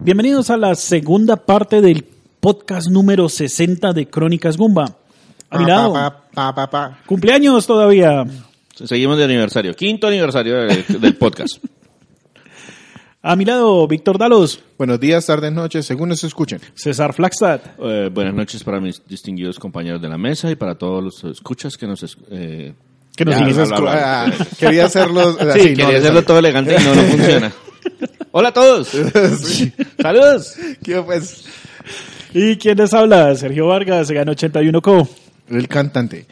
Bienvenidos a la segunda parte del podcast número 60 de Crónicas Gumba. A mi lado, Pa, pa, pa, pa. cumpleaños todavía. Seguimos de aniversario, quinto aniversario del, del podcast. A mi lado, Víctor Dalos, Buenos días, tardes, noches, según nos escuchen. César Flagstad, Eh, buenas noches para mis distinguidos compañeros de la mesa y para todos los escuchas que nos... Eh, que nos Ya, bla, bla, bla. Ah, quería hacerlo sí, así, quería no, hacerlo todo elegante y no, no funciona. Hola a todos. Saludos. ¿Qué, pues? ¿Y quién les habla? Sergio Vargas, se ganó 81Co. El cantante.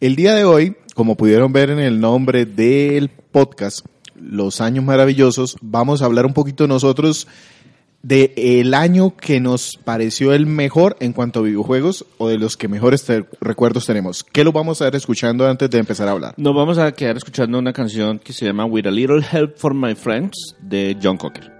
El día de hoy, como pudieron ver en el nombre del podcast, Los Años Maravillosos, vamos a hablar un poquito nosotros de el año que nos pareció el mejor en cuanto a videojuegos o de los que mejores recuerdos tenemos. ¿Qué lo vamos a ver escuchando antes de empezar a hablar? Nos vamos a quedar escuchando una canción que se llama With a Little Help for My Friends de John Cocker.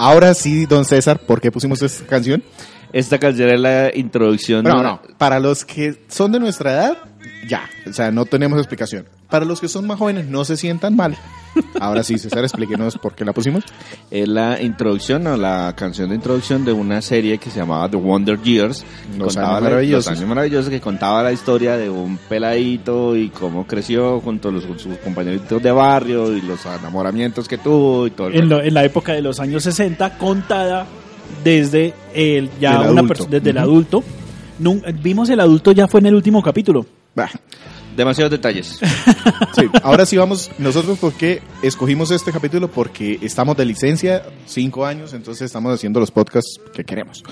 Ahora sí, don César, ¿por qué pusimos esta canción? Esta canción es la introducción. No, no. Para los que son de nuestra edad, ya. O sea, no tenemos explicación. Para los que son más jóvenes, no se sientan mal. Ahora sí, César, explíquenos por qué la pusimos. Es la introducción o la canción de introducción de una serie que se llamaba The Wonder Years. Los Contaba Años la- Maravillosos. Los años maravillosos que contaba la historia de un peladito y cómo creció junto a los, sus compañeritos de barrio y los enamoramientos que tuvo y todo el En, lo- en la época de los años 60, contada desde el, ya Del una adulto. desde el Ujú. adulto. Nun- vimos el adulto ya fue en el último capítulo. Bah, Demasiados detalles. sí. Ahora sí vamos, nosotros porque escogimos este capítulo porque estamos de licencia, cinco años, entonces estamos haciendo los podcasts que queremos.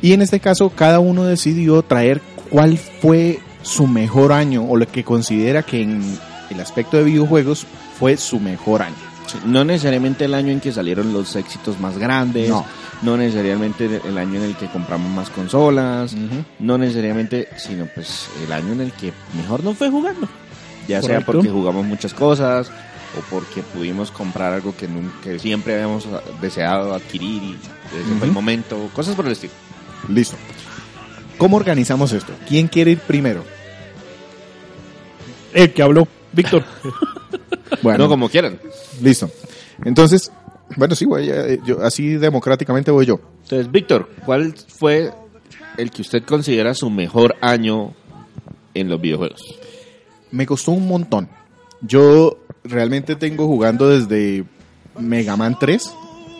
Y en este caso, cada uno decidió traer cuál fue su mejor año o lo que considera que en el aspecto de videojuegos fue su mejor año. Sí, No necesariamente el año en que salieron los éxitos más grandes, No. No, necesariamente el año en el que compramos más consolas, no necesariamente, sino pues el año en el que mejor no fue jugando. Ya sea porque jugamos muchas cosas o porque pudimos comprar algo que, nun- que siempre habíamos deseado adquirir y ese fue el momento, cosas por el estilo. Listo. ¿Cómo organizamos esto? ¿Quién quiere ir primero? El que habló, Víctor. Bueno, No, como quieran. listo. Entonces, bueno, sí, voy, eh, yo, así democráticamente voy yo. Entonces, Víctor, ¿cuál fue el que usted considera su mejor año en los videojuegos? Me costó un montón. Yo realmente tengo jugando desde Mega Man 3,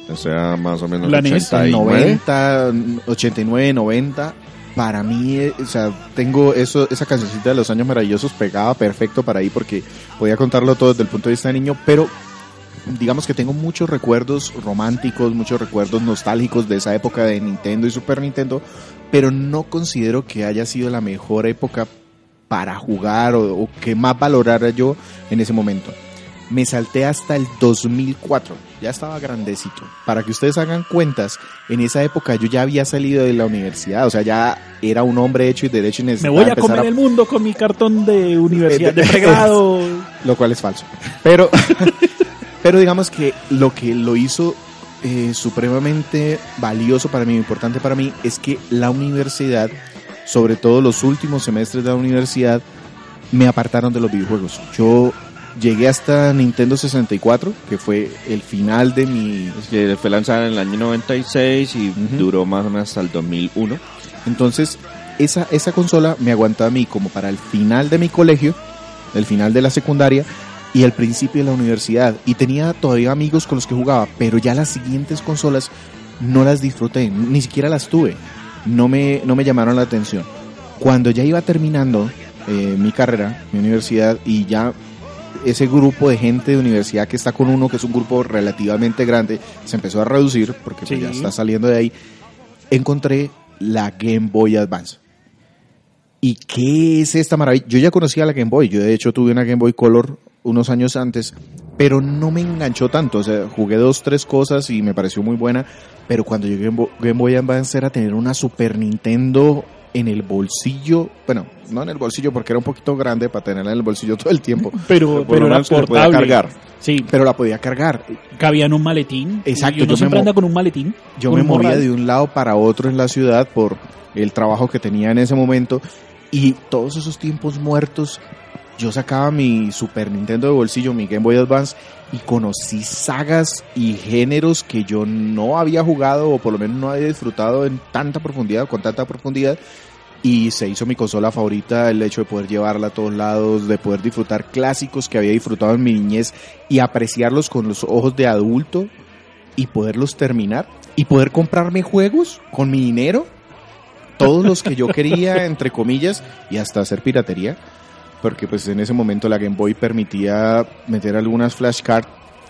O sea, más o menos La NES, 89. 90, 89, 90. Para mí, eh, o sea, tengo eso, esa cancioncita de los años maravillosos pegaba perfecto para ahí porque podía contarlo todo desde el punto de vista de niño, pero digamos que tengo muchos recuerdos románticos, muchos recuerdos nostálgicos de esa época de Nintendo y Super Nintendo, pero no considero que haya sido la mejor época para jugar o, o que más valorara yo en ese momento. Me salté hasta el 2004, ya estaba grandecito. Para que ustedes hagan cuentas, en esa época yo ya había salido de la universidad, o sea, ya era un hombre hecho y derecho y Me voy a comer el mundo con mi cartón de universidad, de pregrado. lo cual es falso. Pero, pero digamos que lo que lo hizo eh, supremamente valioso para mí, importante para mí, es que la universidad, sobre todo los últimos semestres de la universidad, me apartaron de los videojuegos. Yo llegué hasta Nintendo 64, que fue el final de mi... Es que fue lanzada en el año 96 y duró más o menos hasta el 2001. Entonces, esa, esa consola me aguantó a mí como para el final de mi colegio, el final de la secundaria y el principio de la universidad. Y tenía todavía amigos con los que jugaba, pero ya las siguientes consolas no las disfruté, ni siquiera las tuve. No me, no me llamaron la atención. Cuando ya iba terminando eh, mi carrera, mi universidad, y ya ese grupo de gente de universidad que está con uno, que es un grupo relativamente grande, se empezó a reducir, porque pues, Sí. ya está saliendo de ahí, encontré la Game Boy Advance. ¿Y qué es esta maravilla? Yo ya conocía la Game Boy, yo de hecho tuve una Game Boy Color unos años antes, pero no me enganchó tanto, o sea, jugué dos, tres cosas y me pareció muy buena, pero cuando llegué a Game Bo- Game Boy Advance era tener una Super Nintendo en el bolsillo, bueno, no en el bolsillo porque era un poquito grande para tenerla en el bolsillo todo el tiempo, Pero, era le podía cargar. Sí, pero la podía cargar. cabía en un maletín. Exacto, yo me siempre anda con un maletín. Yo me movía morral. de un lado para otro en la ciudad por el trabajo que tenía en ese momento y todos esos tiempos muertos yo sacaba mi Super Nintendo de bolsillo, mi Game Boy Advance y conocí sagas y géneros que yo no había jugado o por lo menos no había disfrutado en tanta profundidad, con tanta profundidad y se hizo mi consola favorita el hecho de poder llevarla a todos lados, de poder disfrutar clásicos que había disfrutado en mi niñez y apreciarlos con los ojos de adulto y poderlos terminar y poder comprarme juegos con mi dinero, todos los que yo quería, entre comillas, y hasta hacer piratería, porque pues en ese momento la Game Boy permitía meter algunas flashcards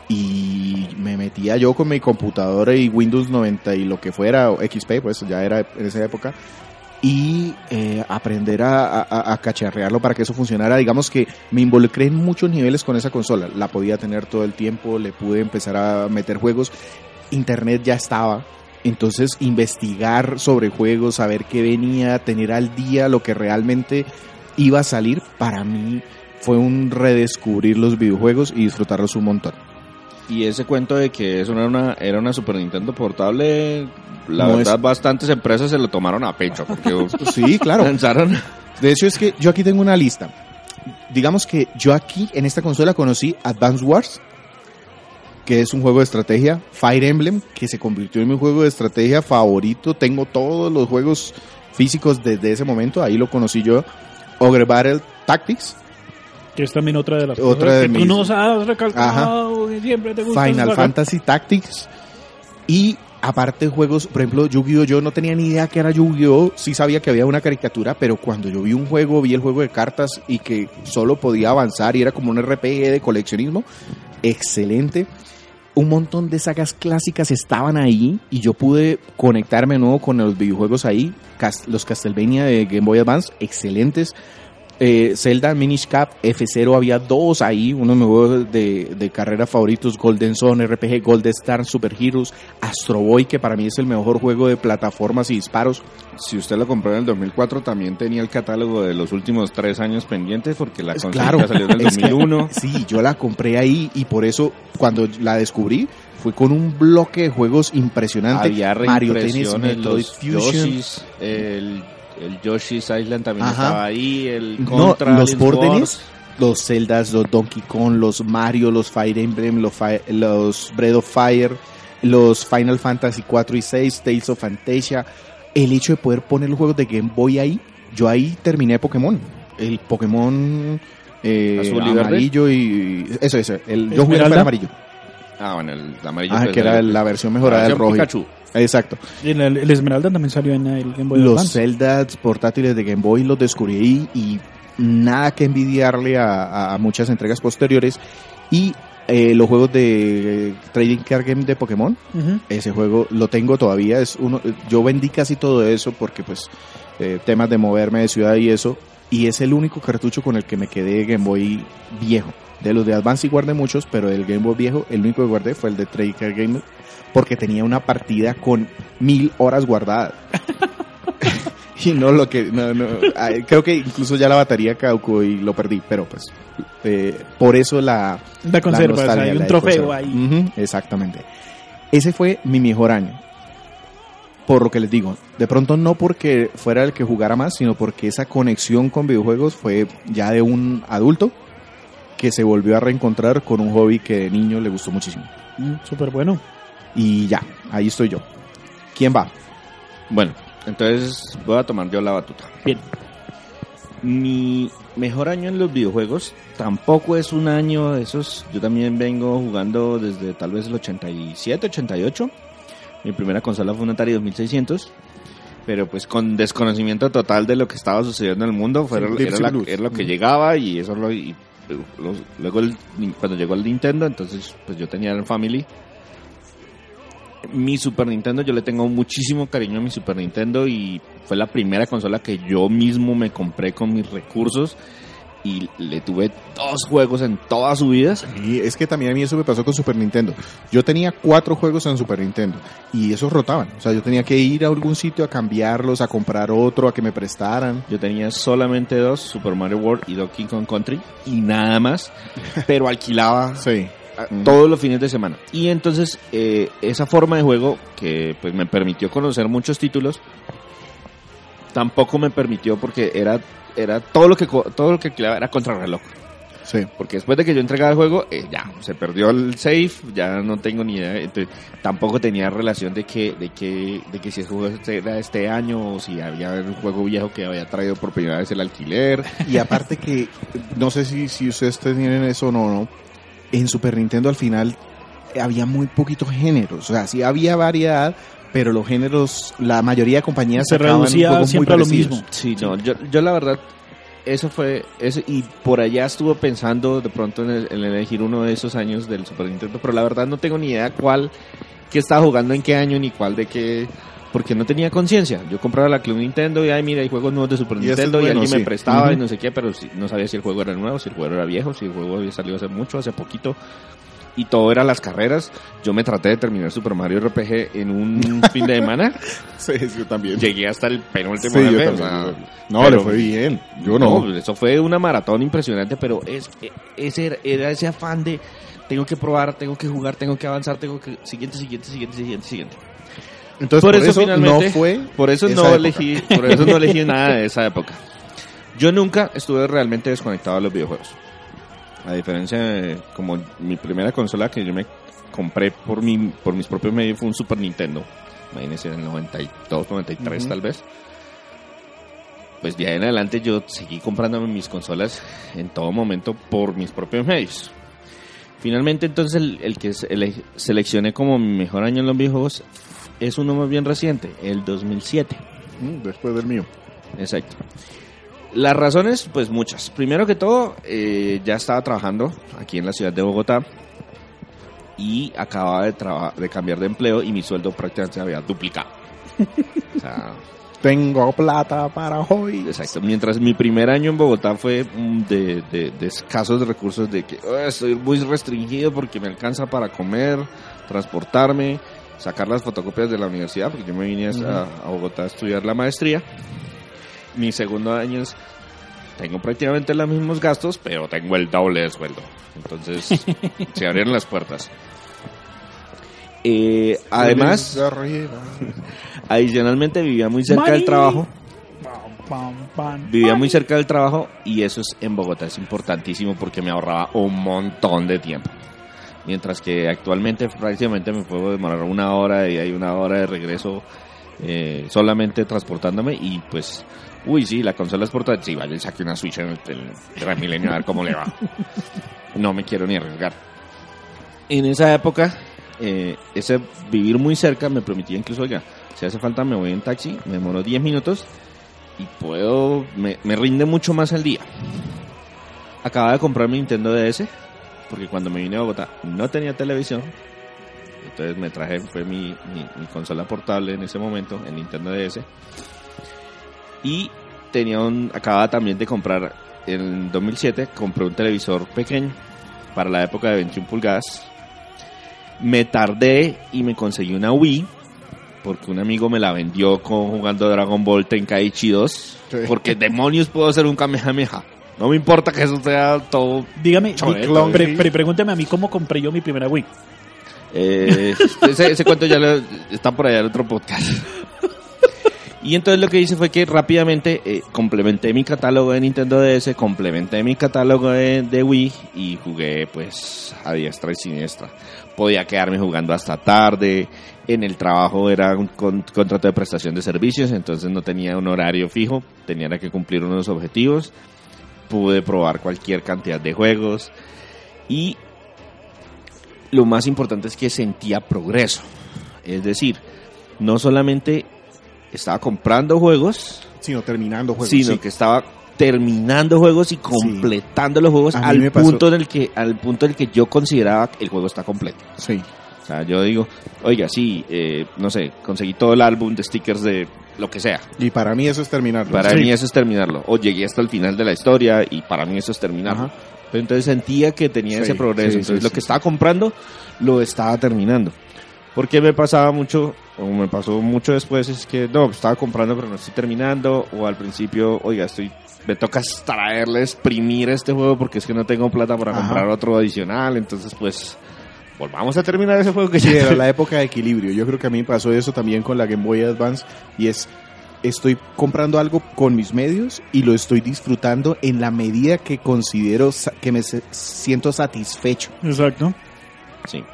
y me metía yo con mi computadora y Windows 90 y lo que fuera, o XP, pues ya era en esa época, y eh, aprender a, a- a cacharrearlo para que eso funcionara. Digamos que me involucré en muchos niveles con esa consola. La podía tener todo el tiempo, le pude empezar a meter juegos. Internet ya estaba. Entonces investigar sobre juegos, saber qué venía, tener al día lo que realmente iba a salir, para mí fue un redescubrir los videojuegos y disfrutarlos un montón. Y ese cuento de que eso era una, era una Super Nintendo portable, la No verdad es- bastantes empresas se lo tomaron a pecho porque Sí, claro. lanzaron De hecho, es que yo aquí tengo una lista. Digamos que yo aquí en esta consola conocí Advance Wars, que es un juego de estrategia, Fire Emblem, que se convirtió en mi juego de estrategia favorito. Tengo todos los juegos físicos desde ese momento, ahí lo conocí yo. Ogre Battle Tactics, Que es también otra de las Otra cosas de que mis- tú nos has recalcado, que siempre te gusta Final. Fantasy Tactics y aparte juegos, por ejemplo, Yu-Gi-Oh! Yo no tenía ni idea que era Yu-Gi-Oh! Sí sabía que había una caricatura, pero cuando yo vi un juego, vi el juego de cartas y que solo podía avanzar y era como un RPG de coleccionismo, excelente. Un montón de sagas clásicas estaban ahí y yo pude conectarme nuevo con los videojuegos ahí. Los Castlevania de Game Boy Advance, excelentes. Eh, Zelda Minish Cap F0 había dos ahí, uno de mis juegos de, de carrera favoritos, Golden Zone, RPG, Gold Star, Super Heroes, Astro Boy, que para mí es el mejor juego de plataformas y disparos. Si usted lo compró en el 2004, también tenía el catálogo de los últimos tres años pendientes, porque la consola claro. salió en el Es que- 2001. Sí, yo la compré ahí y por eso cuando la descubrí fue con un bloque de juegos impresionante. Había Mario Tennis, Metroid Fusion. El, el Yoshi's Island también Ajá. estaba ahí, el No, Contra, los Alice órdenes, los Zeldas, los Donkey Kong, los Mario, los Fire Emblem, los, Fi- los Breath of Fire, los Final Fantasy 4 y 6, Tales of Fantasia. El hecho de poder poner los juegos de Game Boy ahí, yo ahí terminé Pokémon. El Pokémon eh, Azul y verde. amarillo y eso, eso. El, yo jugué el amarillo. Ah, bueno, el amarillo. Ah, que era el- la versión mejorada la del versión rojo. Pikachu. Exacto. El, el Esmeralda también salió en el Game Boy Los Advance. Zeldas portátiles de Game Boy los descubrí y nada que envidiarle a, a- muchas entregas posteriores. Y eh, los juegos de eh, Trading Card Game de Pokémon, Ujú. ese juego lo tengo todavía. Es uno, yo vendí casi todo eso porque pues eh, temas de moverme de ciudad y eso. y es el único cartucho con el que me quedé Game Boy viejo. De los de Advance sí guardé muchos, pero del Game Boy viejo, el único que guardé fue el de Tracker Gamer, porque tenía una partida con mil horas guardadas. y no lo que, no, no, creo que incluso ya la batería caducó y lo perdí, pero pues, eh, por eso la, La conservas, nostalgia, hay un la de trofeo conserva. ahí. Ujú, exactamente. Ese fue mi mejor año. Por lo que les digo, de pronto no porque fuera el que jugara más, sino porque esa conexión con videojuegos fue ya de un adulto que se volvió a reencontrar con un hobby que de niño le gustó muchísimo. Mm, Súper bueno. Y ya, ahí estoy yo. ¿Quién va? Bueno, entonces voy a tomar yo la batuta. Bien. Mi mejor año en los videojuegos tampoco es un año de esos. Yo también vengo jugando desde tal vez el 87, 88. Mi primera consola fue un Atari 2600. Pero pues con desconocimiento total de lo que estaba sucediendo en el mundo. Fue, Sí, era, la- era lo que llegaba y eso lo... y, luego el- cuando llegó el Nintendo, entonces pues yo tenía el Family. Mi Super Nintendo, yo le tengo muchísimo cariño a mi Super Nintendo y fue la primera consola que yo mismo me compré con mis recursos y le tuve dos juegos en toda su vida. Y es que también a mí eso me pasó con Super Nintendo. Yo tenía cuatro juegos en Super Nintendo y esos rotaban. O sea, yo tenía que ir a algún sitio a cambiarlos, a comprar otro, a que me prestaran. Yo tenía solamente dos, Super Mario World y Donkey Kong Country y nada más, pero alquilaba Sí. A- Mm. todos los fines de semana. Y entonces eh, esa forma de juego que pues me permitió conocer muchos títulos, tampoco me permitió porque era era todo lo que todo lo que era contrarreloj. Sí. Porque después de que yo entregaba el juego, eh, ya, se perdió el save, ya no tengo ni idea. Entonces, tampoco tenía relación de que, de que, de que si el juego este era este año o si había un juego viejo que había traído por primera vez el alquiler. Y aparte que, no sé si, si ustedes tienen eso o no, no, en Super Nintendo al final había muy poquitos géneros. O sea, sí había variedad, pero los géneros, la mayoría de compañías Se reducía juegos muy siempre a lo mismo. Sí, no, yo, yo la verdad, eso fue, eso, y por allá estuve pensando de pronto en, el- en elegir uno de esos años del Super Nintendo, pero la verdad no tengo ni idea cuál, qué estaba jugando en qué año, ni cuál de qué, porque no tenía conciencia. Yo compraba la Club Nintendo y, ay, mira, hay juegos nuevos de Super Y es Nintendo y alguien sí. me prestaba y no sé qué, pero sí, no sabía si el juego era nuevo, si el juego era viejo, si el juego había salido hace mucho, hace poquito. Y todo era las carreras. Yo me traté de terminar Super Mario RPG en un fin de semana. Sí, yo también. Llegué hasta el penúltimo Sí, yo o sea, también. No, pero- le fue bien. Yo no. no, eso fue una maratón impresionante, pero es e- ese era, era ese afán de tengo que probar, tengo que jugar, tengo que avanzar, tengo que siguiente, siguiente, siguiente, siguiente, siguiente. Entonces, por por, eso eso, finalmente- no fue. Por eso no época. elegí, por eso no elegí nada de esa época. Yo nunca estuve realmente desconectado de los videojuegos. A diferencia de como mi primera consola que yo me compré por mi por mis propios medios fue un Super Nintendo. Imagínense en el 92, 93 Ujú. tal vez. Pues de ahí en adelante yo seguí comprándome mis consolas en todo momento por mis propios medios. Finalmente entonces el, el que se- ele- seleccioné como mi mejor año en los videojuegos es uno más bien reciente, el 2007. Mm, Después del mío. Exacto. Las razones, pues muchas. Primero que todo, eh, ya estaba trabajando aquí en la ciudad de Bogotá y acababa de, de cambiar de empleo y mi sueldo prácticamente se había duplicado. O sea, Tengo plata para hoy. exacto. Mientras mi primer año en Bogotá fue mm, de, de- de escasos recursos, de que "Ah, estoy muy restringido porque me alcanza para comer, transportarme, sacar las fotocopias de la universidad, porque yo me vine a, a Bogotá a estudiar la maestría. Mi segundo año es, tengo prácticamente los mismos gastos, pero tengo el doble de sueldo. Entonces, se abrieron las puertas. Eh, además, adicionalmente vivía muy cerca Money. del trabajo. Vivía muy cerca del trabajo y eso es en Bogotá es importantísimo porque me ahorraba un montón de tiempo. Mientras que actualmente prácticamente me puedo demorar una hora y hay una hora de regreso eh, solamente transportándome y pues, uy, sí, la consola es portátil, sí, vaya, saque una Switch en el, el Transmilenio a ver cómo le va. No me quiero ni arriesgar. En esa época, eh, ese vivir muy cerca me permitía incluso, oiga, si hace falta me voy en taxi, me demoro 10 minutos y puedo, me, me rinde mucho más el día. Acababa de comprar mi Nintendo DS, porque cuando me vine a Bogotá no tenía televisión. Entonces me traje, fue mi, mi, mi consola portable en ese momento, el Nintendo DS. Y tenía un, acababa también de comprar, en 2007, compré un televisor pequeño para la época de 21 pulgadas. Me tardé y me conseguí una Wii porque un amigo me la vendió con jugando Dragon Ball Tenkaichi 2. Sí. Porque demonios puedo hacer un Kamehameha. No me importa que eso sea todo. Dígame, Choneto, di- pre- a mí cómo compré yo mi primera Wii. Eh, ese, ese cuento ya lo- está por allá en otro podcast. Y entonces lo que hice fue que rápidamente eh, complementé mi catálogo de Nintendo DS, complementé mi catálogo de, de Wii y jugué pues a diestra y siniestra. Podía quedarme jugando hasta tarde, en el trabajo era un con- contrato de prestación de servicios, entonces no tenía un horario fijo, tenía que cumplir unos objetivos. Pude probar cualquier cantidad de juegos y lo más importante es que sentía progreso. Es decir, no solamente estaba comprando juegos, Sino terminando juegos. sino sí. que estaba terminando juegos y completando los juegos al punto en el que al punto en el que yo consideraba que el juego está completo. Sí. O sea, yo digo, oiga, sí, eh, no sé, conseguí todo el álbum de stickers de lo que sea. Y para mí eso es terminarlo. Para Sí. mí eso es terminarlo. O llegué hasta el final de la historia y para mí eso es terminarlo. Ajá. Pero entonces sentía que tenía Sí, ese progreso. sí, entonces sí, lo sí. que estaba comprando lo estaba terminando. Porque me pasaba mucho, o me pasó mucho después, es que no, estaba comprando pero no estoy terminando. O al principio, oiga, estoy me toca extraerle, exprimir este juego porque es que no tengo plata para Ajá. comprar otro adicional. Entonces, pues, volvamos a terminar ese juego que Sí, ya era la época de equilibrio. Yo creo que a mí me pasó eso también con la Game Boy Advance y es estoy comprando algo con mis medios y lo estoy disfrutando en la medida que considero que me siento satisfecho. Exacto. Sí.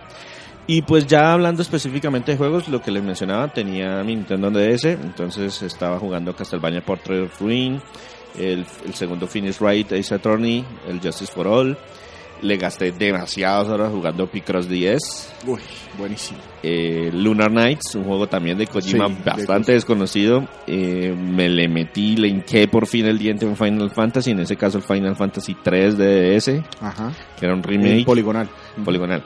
Y pues ya hablando específicamente de juegos, lo que les mencionaba, tenía mi Nintendo DS, entonces estaba jugando Castlevania Portrait of Ruin, el, el segundo Finish Right Ace Attorney, el Justice for All. Le gasté demasiadas horas jugando Picross 10, Uy, buenísimo. eh, Lunar Knights, un juego también de Kojima Sí, de bastante desconocido. Eh, me le metí, le hinqué por fin el diente en Final Fantasy, en ese caso el Final Fantasy 3 de DS, Ajá. que era un El remake poligonal. poligonal.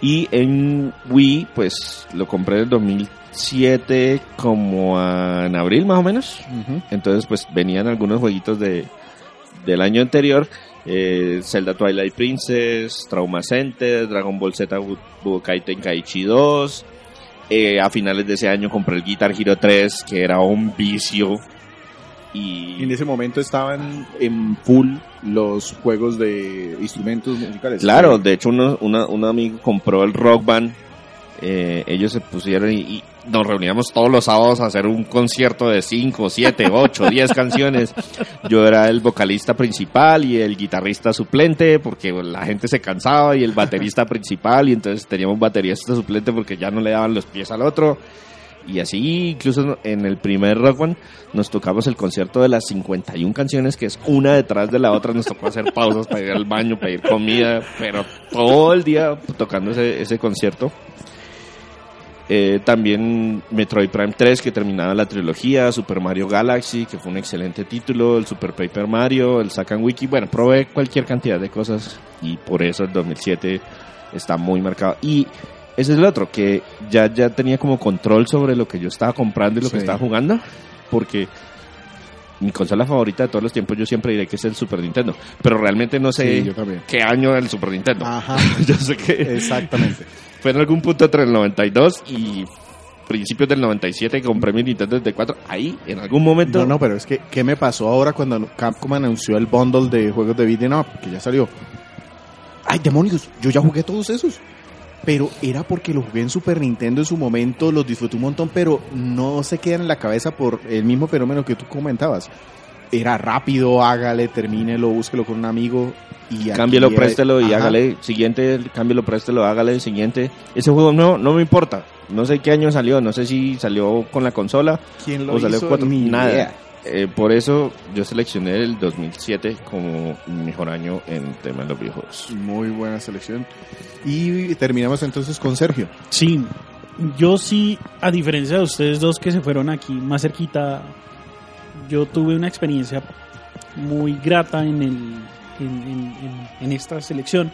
Y en Wii, pues lo compré en 2007 como a- en abril más o menos. Entonces pues venían algunos jueguitos de, del año anterior. Eh, Zelda Twilight Princess, Trauma Center, Dragon Ball Z Bu- Budokai Tenkaichi 2. Eh, a finales de ese año compré el Guitar Hero 3, que era un vicio. Y Y en ese momento estaban en full los juegos de instrumentos musicales. Claro, de hecho uno, una- un amigo compró el Rock Band, eh, ellos se pusieron y, y nos reuníamos todos los sábados a hacer un concierto de 5, 7, 8, 10 canciones. Yo era el vocalista principal y el guitarrista suplente porque la gente se cansaba y el baterista principal y entonces teníamos baterista suplente porque ya no le daban los pies al otro. Y así, incluso en el primer Rock Band, nos tocamos el concierto de las 51 canciones, que es una detrás de la otra. Nos tocó hacer pausas para ir al baño, pedir comida, pero todo el día tocando ese, ese concierto. Eh, también Metroid Prime 3, que terminaba la trilogía, Super Mario Galaxy, que fue un excelente título, el Super Paper Mario, el Sakan Wiki. Bueno, probé cualquier cantidad de cosas y por eso el 2007 está muy marcado. Y ese es el otro, que ya, ya tenía como control sobre lo que yo estaba comprando y lo que estaba jugando, porque mi consola favorita de todos los tiempos yo siempre diré que es el Super Nintendo, pero realmente no sé Sí, qué año el Super Nintendo. Ajá. yo sé que Exactamente. Fue en algún punto entre el 92 y principios del 97 que compré mi Nintendo 64. Ahí, en algún momento... No, no, pero es que, ¿qué me pasó ahora cuando Capcom anunció el bundle de juegos de beat'em up? Que ya salió. ¡Ay, demonios! Yo ya jugué todos esos. Pero era porque lo jugué en Super Nintendo en su momento, los disfruté un montón, pero no se quedan en la cabeza por el mismo fenómeno que tú comentabas. Era rápido, hágale, termínelo, búsquelo con un amigo y Cámbielo, era- préstelo y Ajá. hágale. Siguiente, cámbielo, préstelo, hágale. Siguiente. Ese juego no, no me importa. No sé qué año salió. No sé si salió con la consola ¿Quién lo o salió hizo? cuatro. Ni Nada. idea. Eh, por eso yo seleccioné el 2007 como mi mejor año en temas de los videojuegos. Muy buena selección. Y terminamos entonces con Sergio. Sí, yo sí, a diferencia de ustedes dos que se fueron aquí más cerquita, yo tuve una experiencia muy grata en, el, en, en- en- en esta selección,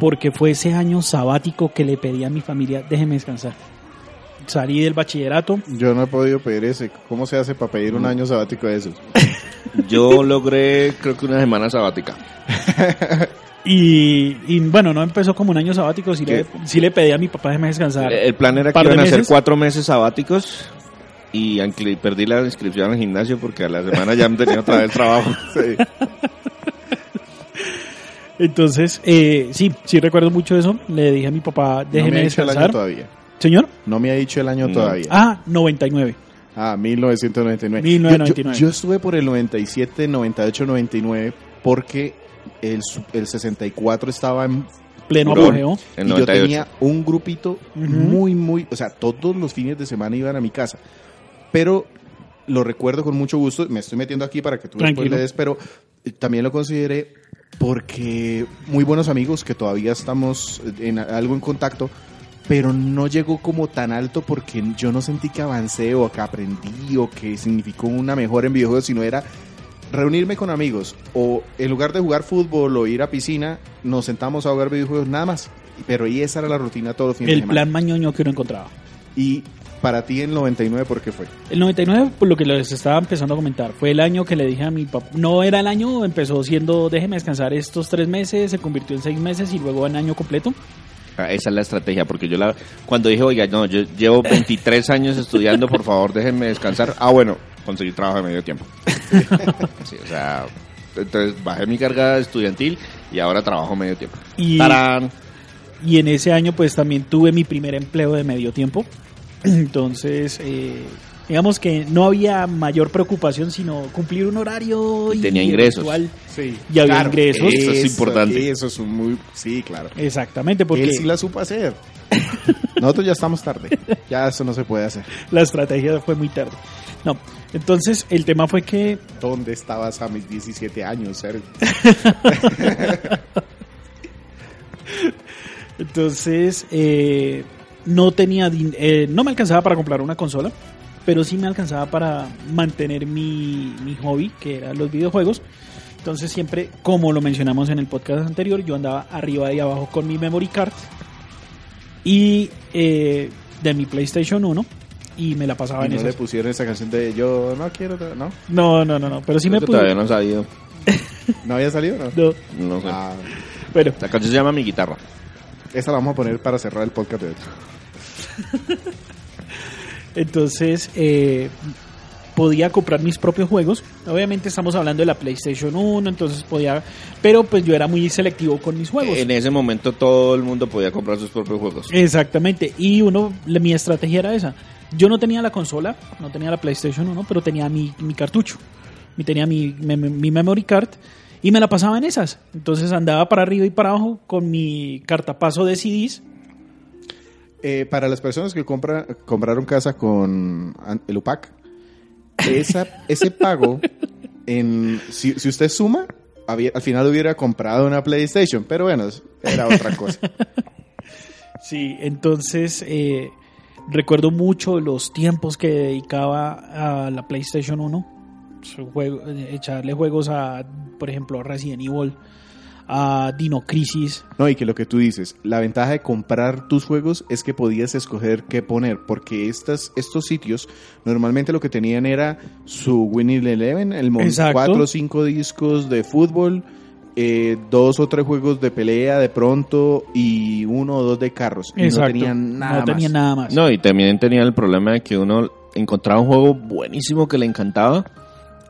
porque fue ese año sabático que le pedí a mi familia, déjeme descansar. salí del bachillerato. Yo no he podido pedir ese. ¿Cómo se hace para pedir un año sabático de esos? Yo logré, creo que una semana sabática. Y, y, bueno, no empezó como un año sabático, sí, le, sí le pedí a mi papá déjeme descansar. El plan era que iban a hacer cuatro meses sabáticos y aunque perdí la inscripción al gimnasio porque a la semana ya me tenía otra vez trabajo. Sí. Entonces, eh, sí, sí recuerdo mucho eso. Le dije a mi papá, no déjeme me ha dicho el año todavía. Señor. No me ha dicho el año No. todavía. Ah, 99. Ah, 1999. 1999. Yo, yo- yo estuve por el 97, 98, 99 porque el, el 64 estaba en... Pleno apogeo. Y yo 98. tenía un grupito muy, muy... O sea, todos los fines de semana iban a mi casa. Pero lo recuerdo con mucho gusto. Me estoy metiendo aquí para que tú después Tranquilo. le des, pero eh, también lo consideré porque muy buenos amigos que todavía estamos en algo en contacto, pero no llegó como tan alto porque yo no sentí que avancé o que aprendí o que significó una mejora en videojuegos, sino era reunirme con amigos o en lugar de jugar fútbol o ir a piscina, nos sentamos a jugar videojuegos nada más. Pero ahí esa era la rutina todos los fines de El semana. plan mañoño que uno encontraba. Y para ti en 99, ¿por qué fue? El 99, por lo que les estaba empezando a comentar, fue el año que le dije a mi papá. No era el año, empezó siendo déjeme descansar estos tres meses, se convirtió en seis meses y luego en año completo. Ah, Esa es la estrategia, porque yo la cuando dije, oiga, no, yo llevo 23 años estudiando, por favor, déjenme descansar. Ah, bueno, conseguí trabajo de medio tiempo. Sí, o sea, entonces bajé mi carga estudiantil y ahora trabajo medio tiempo. Y, ¡Tarán! y en ese año pues también tuve mi primer empleo de medio tiempo. Entonces, eh, digamos que no había mayor preocupación sino cumplir un horario Y tenía ingresos. Sí. Y había ingresos. Eso es importante. Eso es un muy... Sí, claro. Exactamente, porque Él sí la supo hacer. Nosotros ya estamos tarde. Ya eso no se puede hacer. la estrategia fue muy tarde. No, entonces el tema fue que ¿Dónde estabas a mis 17 años, Sergio? Entonces, eh, no tenía, din- eh, no me alcanzaba para comprar una consola, pero sí me alcanzaba para mantener mi, mi hobby, que eran los videojuegos. Entonces siempre, como lo mencionamos en el podcast anterior, yo andaba arriba y abajo con mi memory card y eh, de mi PlayStation 1 y me la pasaba Y en no le eso. pusieron esa canción de yo no quiero, ¿no? No, no, no, no, pero sí me Creo pude. todavía no ha salido. ¿No había salido? No. No, No sé. Ah, bueno, La canción se llama Mi Guitarra. Esa la vamos a poner para cerrar el podcast de hecho. Entonces, eh, podía comprar mis propios juegos. Obviamente estamos hablando de la PlayStation 1, entonces podía... Pero pues yo era muy selectivo con mis juegos. En ese momento todo el mundo podía comprar sus propios juegos. Exactamente. Y uno, la- mi estrategia era esa. Yo no tenía la consola, no tenía la PlayStation 1, pero tenía mi, mi cartucho. Tenía mi, mi, mi memory card y me la pasaba en esas. Entonces andaba para arriba y para abajo con mi cartapaso de CDs. Eh, para las personas que compra, compraron casa con el UPAC, esa, ese pago, en, si, si usted suma, había- al final hubiera comprado una PlayStation, pero bueno, era otra cosa. Sí, entonces eh, recuerdo mucho los tiempos que dedicaba a la PlayStation 1. Su juego- eh, echarle juegos a, por ejemplo, a Resident Evil, a Dino Crisis. No, y que lo que tú dices, la ventaja de comprar tus juegos es que podías escoger qué poner, porque estas, estos sitios normalmente lo que tenían era su Winning Eleven, el mon- Exacto. cuatro o cinco discos de fútbol, eh, dos o tres juegos de pelea de pronto y uno o dos de carros. Y no tenían nada no tenían más. nada más. No, y también tenía el problema de que uno encontraba un juego buenísimo que le encantaba,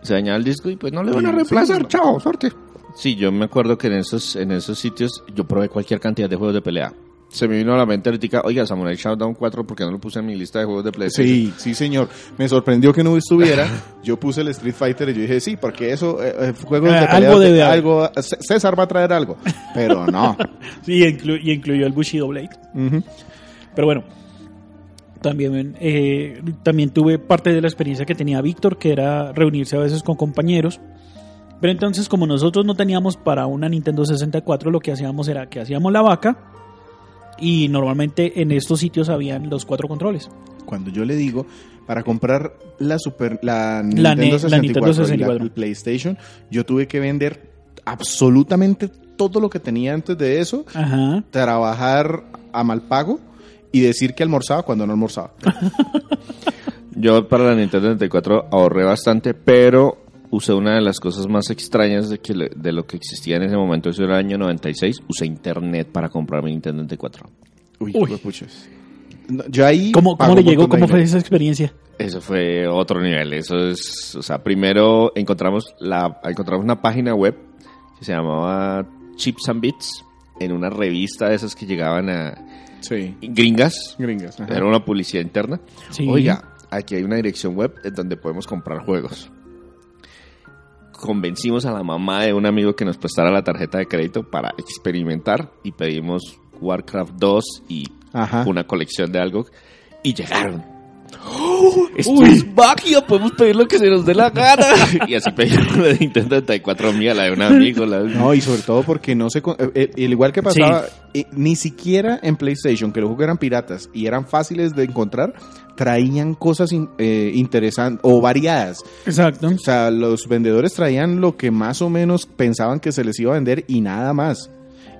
se dañaba el disco y pues no le van a Sí, reemplazar, sí. chao, suerte. Sí, yo me acuerdo que en esos, en esos sitios yo probé cualquier cantidad de juegos de pelea. Se me vino a la mente ahorita, oiga, Samurai Showdown 4, porque no lo puse en mi lista de juegos de PlayStation? Sí, sí, señor. Me sorprendió que no estuviera. Yo puse el Street Fighter y yo dije, sí, porque eso, eh, eh, juegos de Ah, pelea, algo debe haber. algo, C- César va a traer algo. Pero no. Sí, inclu- y incluyó el Bushido Blade. Ujú. Pero bueno, también, eh, también tuve parte de la experiencia que tenía Víctor, que era reunirse a veces con compañeros. Pero entonces, como nosotros no teníamos para una Nintendo 64, lo que hacíamos era que hacíamos la vaca y normalmente en estos sitios habían los cuatro controles. Cuando yo le digo, para comprar la Super, la La Nintendo, ne- la 64, Nintendo y la 64. PlayStation, yo tuve que vender absolutamente todo lo que tenía antes de eso, Ajá. trabajar a mal pago y decir que almorzaba cuando no almorzaba. Yo para la Nintendo 64 ahorré bastante, pero usé una de las cosas más extrañas de, que le- de lo que existía en ese momento, eso era el año 96, usé internet para comprar mi Nintendo 64. Uy, Uy. No, Yo ahí. ¿Cómo, cómo le llegó? ¿Cómo fue esa experiencia? Eso fue otro nivel, eso es, o sea, primero encontramos la encontramos una página web que se llamaba Chips and Bits en una revista de esas que llegaban a Sí. gringas, Gringas. ajá. era una publicidad interna. Sí. Oiga, aquí hay una dirección web en donde podemos comprar juegos. Convencimos a la mamá de un amigo que nos prestara la tarjeta de crédito para experimentar y pedimos Warcraft 2 y Ajá. una colección de algo y llegaron. ¡Oh! Esto es magia, podemos pedir lo que se nos dé la gana. y así pedimos la de Nintendo 64 mía, la de un amigo, la de... No, y sobre todo porque no se... con- eh, eh, el igual que pasaba, eh, ni siquiera en PlayStation, que los juegos eran piratas y eran fáciles de encontrar, traían cosas in- eh, interesantes o variadas. Exacto. O sea, los vendedores traían lo que más o menos pensaban que se les iba a vender y nada más.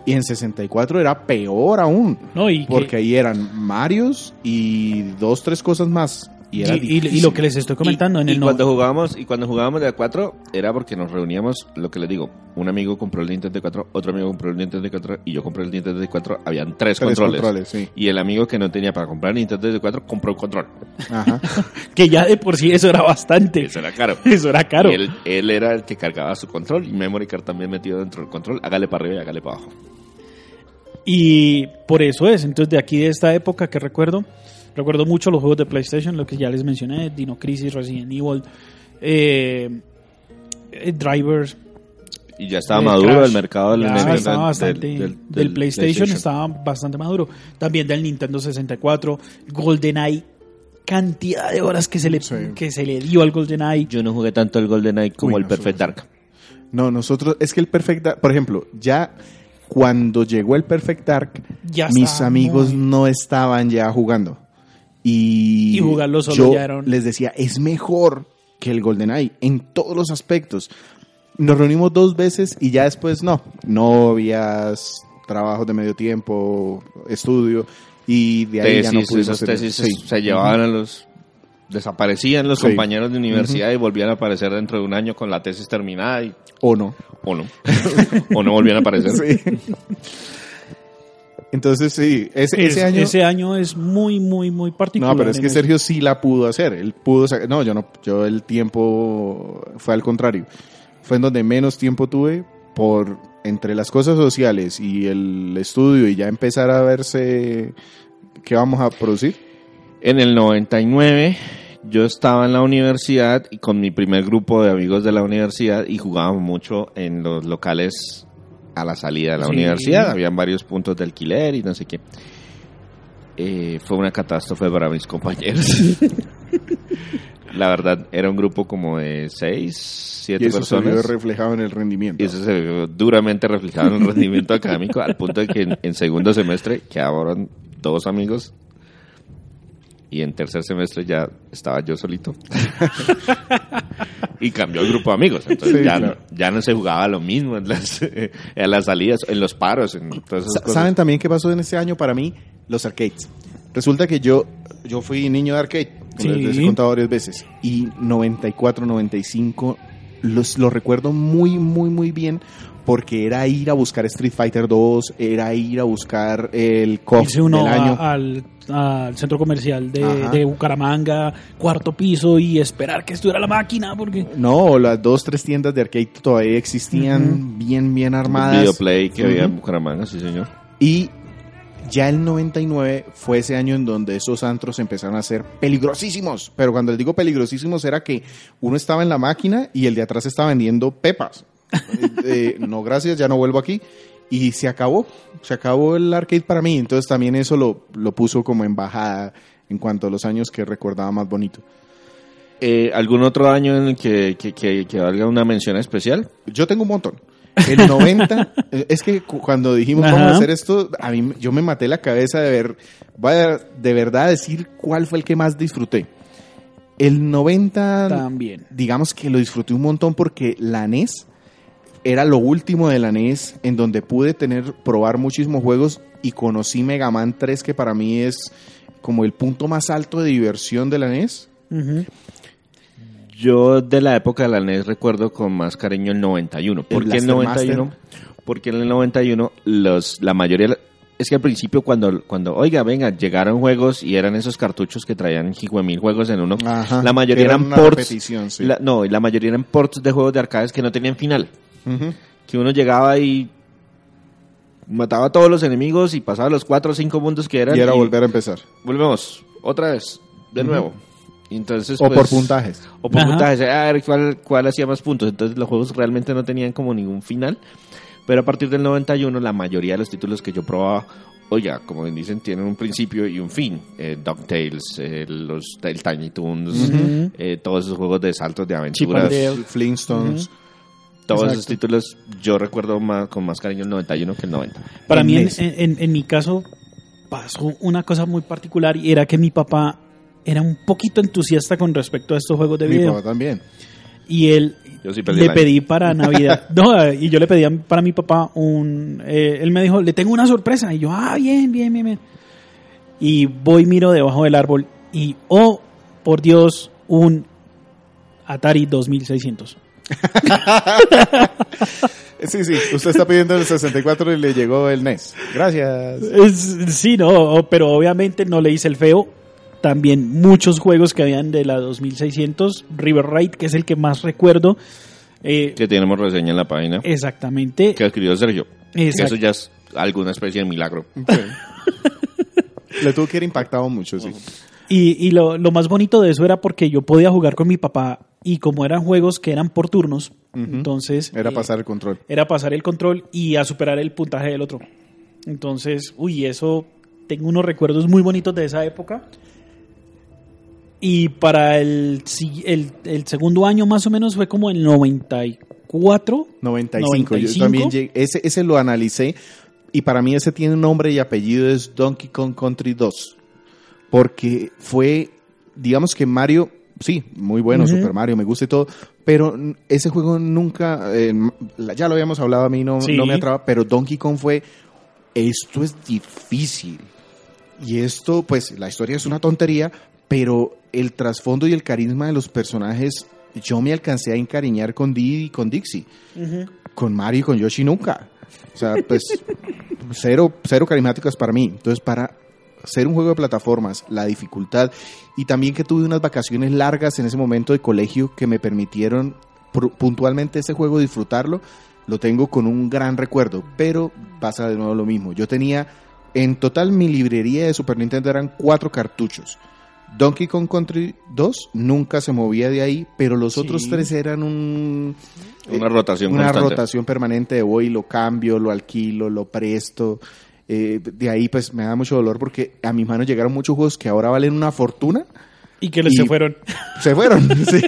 Y en 64 era peor aún. No, y, que- Porque ahí eran Marios y dos, tres cosas más. Y, era y- y- y difícil. lo que les estoy comentando y, en y el cuando no- jugábamos y cuando jugábamos de a 4 era porque nos reuníamos, lo que les digo, un amigo compró el Nintendo 4, otro amigo compró el Nintendo 64 y yo compré el Nintendo 64, habían tres, Tres controles. controles, sí. Y el amigo que no tenía para comprar el Nintendo 64 compró un control. Ajá. que ya de por sí eso era bastante. Eso era caro. Eso era caro. Y él, él era el que cargaba su control y Memory Card también metido dentro del control. Hágale para arriba y hágale para abajo. Y por eso es, entonces de aquí de esta época que recuerdo, recuerdo mucho los juegos de PlayStation, lo que ya les mencioné, Dino Crisis, Resident Evil, eh, eh, Drivers. Y ya estaba eh, maduro Crash. el mercado del, Ya del- estaba del- bastante, del- del, del PlayStation, estaba bastante maduro. También del Nintendo 64, GoldenEye, cantidad de horas que se le, Sí. que se le dio al GoldenEye. Yo no jugué tanto el GoldenEye como Uy, el no, Perfect Dark. No, nosotros, es que el Perfect Dark, por ejemplo, ya cuando llegó el Perfect Dark, Ya mis amigos muy- no estaban ya jugando. Y, Y jugarlo solo yo ya era un- les decía, es mejor que el GoldenEye en todos los aspectos. Nos reunimos dos veces y ya después no, novias, trabajos de medio tiempo, estudio, y de ahí ya no pudimos esas hacer- tesis sí. se llevaban a los... Desaparecían los Sí. compañeros de universidad y volvían a aparecer dentro de un año con la tesis terminada y... O no. O no. o no volvían a aparecer. Sí. Entonces sí, ese, Es- ese año... ese año es muy, muy, muy particular. No, pero es que eso. Sergio sí la pudo hacer. Él pudo sa- No, yo no. Yo el tiempo fue al contrario. Fue en donde menos tiempo tuve por entre las cosas sociales y el estudio y ya empezar a verse qué vamos a producir. En el 99 yo estaba en la universidad y con mi primer grupo de amigos de la universidad y jugábamos mucho en los locales a la salida de la Sí. universidad. Habían varios puntos de alquiler y no sé qué. Eh, fue una catástrofe para mis compañeros. la verdad, era un grupo como de seis, Y siete eso se vio reflejado en el rendimiento. Y eso se vio duramente reflejado en el rendimiento académico, al punto de que en, en segundo semestre quedaban dos amigos y en tercer semestre ya estaba yo solito. y cambió el grupo de amigos. Entonces Sí, ya, claro. no, ya no se jugaba lo mismo en las, en las salidas, en los paros, en todas esas Sa- cosas. ¿Saben también qué pasó en este año para mí? Los arcades. Resulta que yo, yo fui niño de arcade, Sí. les he contado varias veces, y 94, 95, los, lo recuerdo muy, muy, muy bien, porque era ir a buscar Street Fighter 2, era ir a buscar el COF uno del a- año. al, al centro comercial de, Bucaramanga, cuarto piso, y esperar que estuviera la máquina, porque... No, las dos, tres tiendas de arcade todavía existían bien, bien armadas. Videoplay que había en. Bucaramanga, sí señor. Y ya el 99 fue ese año en donde esos antros empezaron a ser peligrosísimos. Pero cuando les digo peligrosísimos era que uno estaba en la máquina y el de atrás estaba vendiendo pepas. Eh, eh, no, gracias, ya no vuelvo aquí. Y se acabó, se acabó el arcade para mí. Entonces también eso lo, lo puso como embajada en cuanto a los años que recordaba más bonito. Eh, ¿Algún otro año en el que, que, que- que valga una mención especial? Yo tengo un montón. El 90, eh, es que cu- cuando dijimos Ajá. vamos a hacer esto, a mí yo me maté la cabeza de ver, voy a de verdad decir cuál fue el que más disfruté. El 90, También. digamos que lo disfruté un montón porque la NES era lo último de la NES en donde pude tener, probar muchísimos juegos y conocí Mega Man 3 que para mí es como el punto más alto de diversión de la NES. Yo de la época de la NES recuerdo con más cariño el 91. ¿Por qué el Blaster 91? Master. Porque en el 91 los, la mayoría... Es que al principio cuando, cuando, oiga, venga, llegaron juegos y eran esos cartuchos que traían mil juegos en uno, Ajá, la mayoría eran eran ports. sí. la- no, y la mayoría eran ports de juegos de arcades que no tenían final. Que uno llegaba y mataba a todos los enemigos y pasaba los cuatro o cinco mundos que eran. Y era volver a empezar. Volvemos, otra vez, de nuevo. Y Entonces, O por pues, puntajes. o por Ajá. puntajes, a ver cuál, cuál hacía más puntos. Entonces los juegos realmente no tenían como ningún final. Pero a partir del 91 la mayoría de los títulos que yo probaba, oiga, como bien dicen, tienen un principio y un fin. Eh, DuckTales, eh, los, el Tiny Toons, Ujú. eh, todos esos juegos de saltos de Chip and aventuras. Dale. Flintstones. Todos Exacto. esos títulos yo recuerdo más, con más cariño el 91 que el 90. Para En mí, en, NES. en- en mi caso, pasó una cosa muy particular y era que mi papá era un poquito entusiasta con respecto a estos juegos de Mi video. papá también. Y él Yo sí perdí le pedí para Navidad. no, y yo le pedí para mi papá un. eh, él me dijo, le tengo una sorpresa. Y yo, ah, bien, bien, bien, bien. Y voy, miro debajo del árbol y, oh, por Dios, un Atari 2600. Sí, sí. Usted está pidiendo el 64 y le llegó el NES. Gracias. Sí, no, pero obviamente no le hice el feo. También muchos juegos que habían de la 2600, River Raid, que es el que más recuerdo. Eh, Que tenemos reseña en la página. exactamente. Que escribió Sergio. Exacto. eso ya es alguna especie de milagro. Le tuvo que ir impactado mucho, sí. Y, y lo, lo más bonito de eso era porque yo podía jugar con mi papá y como eran juegos que eran por turnos, entonces Era eh, pasar el control. era pasar el control y a superar el puntaje del otro. Entonces, uy, eso tengo unos recuerdos muy bonitos de esa época. Y para el, el segundo año más o menos fue como el 94. 95. 95. Yo también llegué- ese, ese lo analicé y para mí ese tiene nombre y apellido es Donkey Kong Country 2. Porque fue, digamos que Mario, sí, muy bueno. Super Mario, me gusta y todo, pero ese juego nunca, eh, ya lo habíamos hablado, a mí no, Sí. no me atrapa, pero Donkey Kong fue, esto es difícil. Y esto, pues, la historia es una tontería, pero el trasfondo y el carisma de los personajes, yo me alcancé a encariñar con Diddy y con Dixie. Con Mario y con Yoshi nunca. O sea, pues, cero, cero carismáticos para mí. Entonces, para ser un juego de plataformas, la dificultad y también que tuve unas vacaciones largas en ese momento de colegio que me permitieron puntualmente ese juego disfrutarlo, lo tengo con un gran recuerdo, pero pasa de nuevo lo mismo. Yo tenía, en total mi librería de Super Nintendo eran cuatro cartuchos. Donkey Kong Country 2 nunca se movía de ahí, pero los Sí. otros tres eran un... Una eh, rotación Una constante. rotación permanente de voy, lo cambio, lo alquilo, lo presto. Eh, de ahí pues me da mucho dolor porque a mis manos llegaron muchos juegos que ahora valen una fortuna. Y que les Y- se fueron. Se fueron. sí.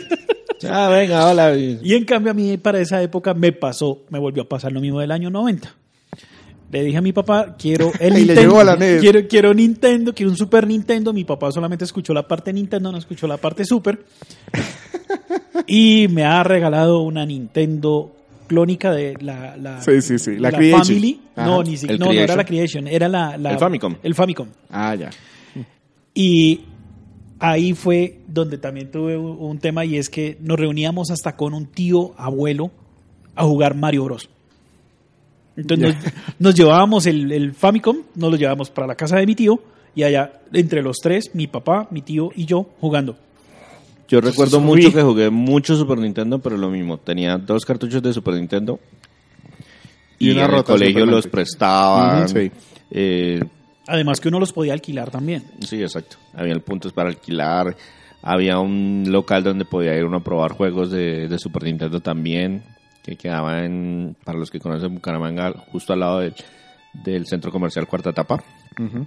Ah, venga, hola. Y en cambio a mí para esa época me pasó, me volvió a pasar lo mismo del año 90. Le dije a mi papá, quiero el le Nintendo, llegó a la NES. quiero, quiero Nintendo, quiero un Super Nintendo. Mi papá solamente escuchó la parte Nintendo, no escuchó la parte Super. y me ha regalado una Nintendo clónica de la, la, Sí, sí, sí, la Creation. Family. Ajá. No, ni si- El no, no era la Creation, era la, la- El Famicom. El Famicom. Ah, ya. Y ahí fue donde también tuve un, un tema y es que nos reuníamos hasta con un tío abuelo a jugar Mario Bros. Entonces nos, nos llevábamos el, el Famicom, nos lo llevábamos para la casa de mi tío y allá entre los tres, mi papá, mi tío y yo jugando. Yo recuerdo Uy. mucho que jugué mucho Super Nintendo, pero lo mismo. Tenía dos cartuchos de Super Nintendo. Y Y, una en el colegio los prestaban. Ujú, sí. Eh, Además que uno los podía alquilar también. sí, exacto. Había puntos para alquilar. Había un local donde podía ir uno a probar juegos de, de Super Nintendo también. Que quedaba en, para los que conocen Bucaramanga, justo al lado del, del centro comercial Cuarta Etapa. Ujú.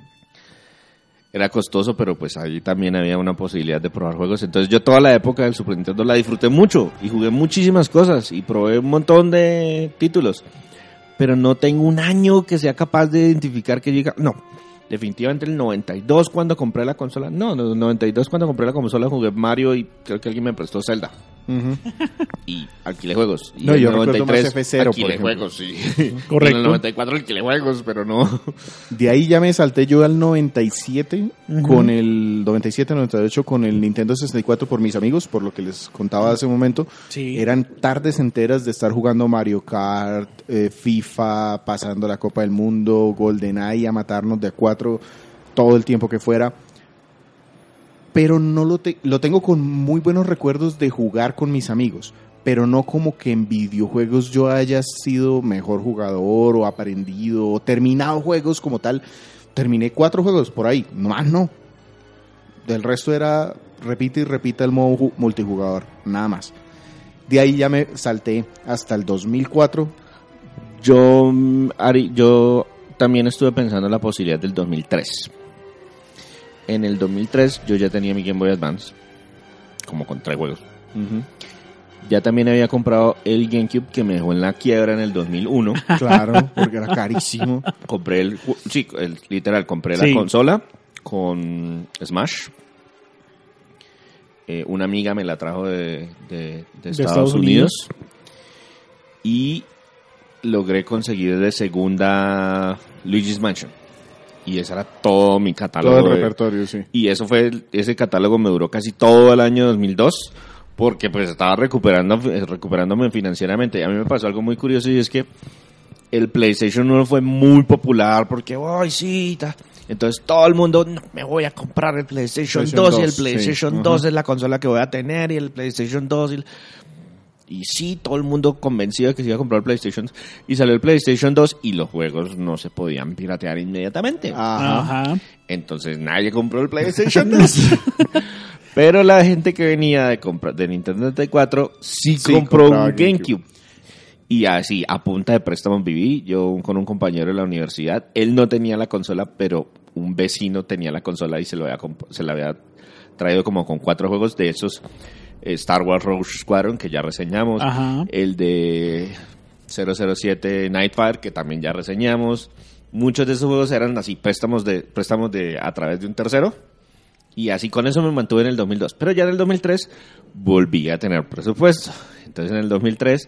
Era costoso, pero pues ahí también había una posibilidad de probar juegos. Entonces yo toda la época del Super Nintendo la disfruté mucho y jugué muchísimas cosas y probé un montón de títulos. Pero no tengo un año que sea capaz de identificar que llega... No, definitivamente el 92 cuando compré la consola. No, el 92 cuando compré la consola jugué Mario y creo que alguien me prestó Zelda. y alquilé juegos. Y No, en yo el recuerdo más 93 F0, por alquilé juegos, sí. Correcto. En el 94 alquilé juegos, pero no. De ahí ya me salté yo al 97 Ujú. con el 97, 98 con el Nintendo 64 por mis amigos, por lo que les contaba hace un momento. Sí. Eran tardes enteras de estar jugando Mario Kart, eh, FIFA, pasando la Copa del Mundo, GoldenEye, a matarnos de a cuatro todo el tiempo que fuera. Pero no lo, te- lo tengo con muy buenos recuerdos de jugar con mis amigos. Pero no como que en videojuegos yo haya sido mejor jugador o aprendido o terminado juegos como tal. Terminé cuatro juegos por ahí, más no. Del resto era repite y repita el modo ju- multijugador, nada más. De ahí ya me salté hasta el 2004. Yo, Ari, yo también estuve pensando en la posibilidad del 2003. En el 2003 yo ya tenía mi Game Boy Advance, como con tres juegos. Ya también había comprado el GameCube que me dejó en la quiebra en el 2001. Claro, porque era carísimo. compré el, sí, el- literal, compré Sí. la consola con Smash. Eh, una amiga me la trajo de, de- de Estados, Estados Unidos. Unidos. Y logré conseguir de segunda Luigi's Mansion. Y ese era todo mi catálogo. Todo el de- repertorio, sí. y eso fue, ese catálogo me duró casi todo el año 2002 porque pues estaba recuperando, recuperándome financieramente. Y a mí me pasó algo muy curioso y es que el PlayStation 1 fue muy popular porque, ay, sí, ta". entonces todo el mundo, "No, me voy a comprar el PlayStation, PlayStation 2 y el 2, sí. PlayStation Ajá. 2 es la consola que voy a tener y el PlayStation 2 y el- y sí, todo el mundo convencido de que se iba a comprar el PlayStation. Y salió el PlayStation 2 y los juegos no se podían piratear inmediatamente. Ajá. Ajá. Entonces nadie compró el PlayStation 2. Pero la gente que venía de comprar de Nintendo 64 sí, Sí, compró un GameCube. GameCube. Y así, a punta de préstamos viví. Yo con un compañero de la universidad. Él no tenía la consola, pero un vecino tenía la consola y se, lo había, se la había traído como con cuatro juegos de esos. Eh, Star Wars Rogue Squadron, que ya reseñamos. Ajá. El de 007 Nightfire, que también ya reseñamos. Muchos de esos juegos eran así, préstamos de, préstamos de, a través de un tercero. Y así con eso me mantuve en el 2002. Pero ya en el 2003 volví a tener presupuesto. Entonces en el 2003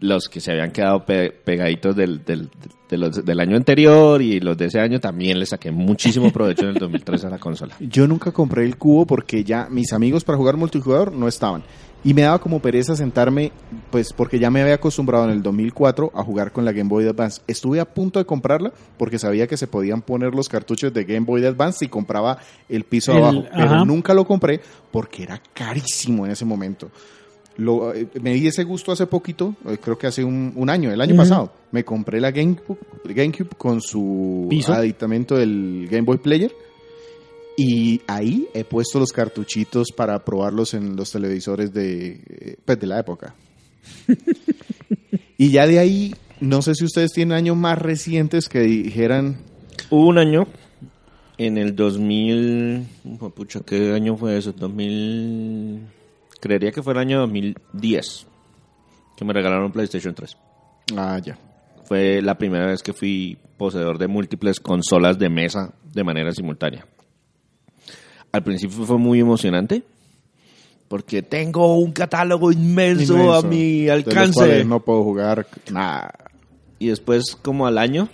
los que se habían quedado pe- pegaditos del, del, de los- del año anterior y los de ese año también les saqué muchísimo provecho en el 2003 a la consola. Yo nunca compré el cubo porque ya mis amigos para jugar multijugador no estaban. Y me daba como pereza sentarme, pues porque ya me había acostumbrado en el 2004 a jugar con la Game Boy Advance. Estuve a punto de comprarla porque sabía que se podían poner los cartuchos de Game Boy Advance y compraba el piso El- abajo. Pero ajá. nunca lo compré porque era carísimo en ese momento. Lo, eh, me di ese gusto hace poquito, eh, creo que hace un, un año, el año pasado. Me compré la GameCube, GameCube con su Piso. aditamento del Game Boy Player. Y ahí he puesto los cartuchitos para probarlos en los televisores de, eh, pues, de la época. y ya de ahí, no sé si ustedes tienen años más recientes que dijeran, Hubo un año, en el 2000, oh, pucha, ¿qué año fue eso? 2000, creería que fue el año 2010, que me regalaron PlayStation 3. ah, ya. Fue la primera vez que fui poseedor de múltiples consolas de mesa de manera simultánea. Al principio fue muy emocionante, porque tengo un catálogo inmenso, Inmenso, a mi de los alcance. cuales no puedo jugar nada. Y después, como al año,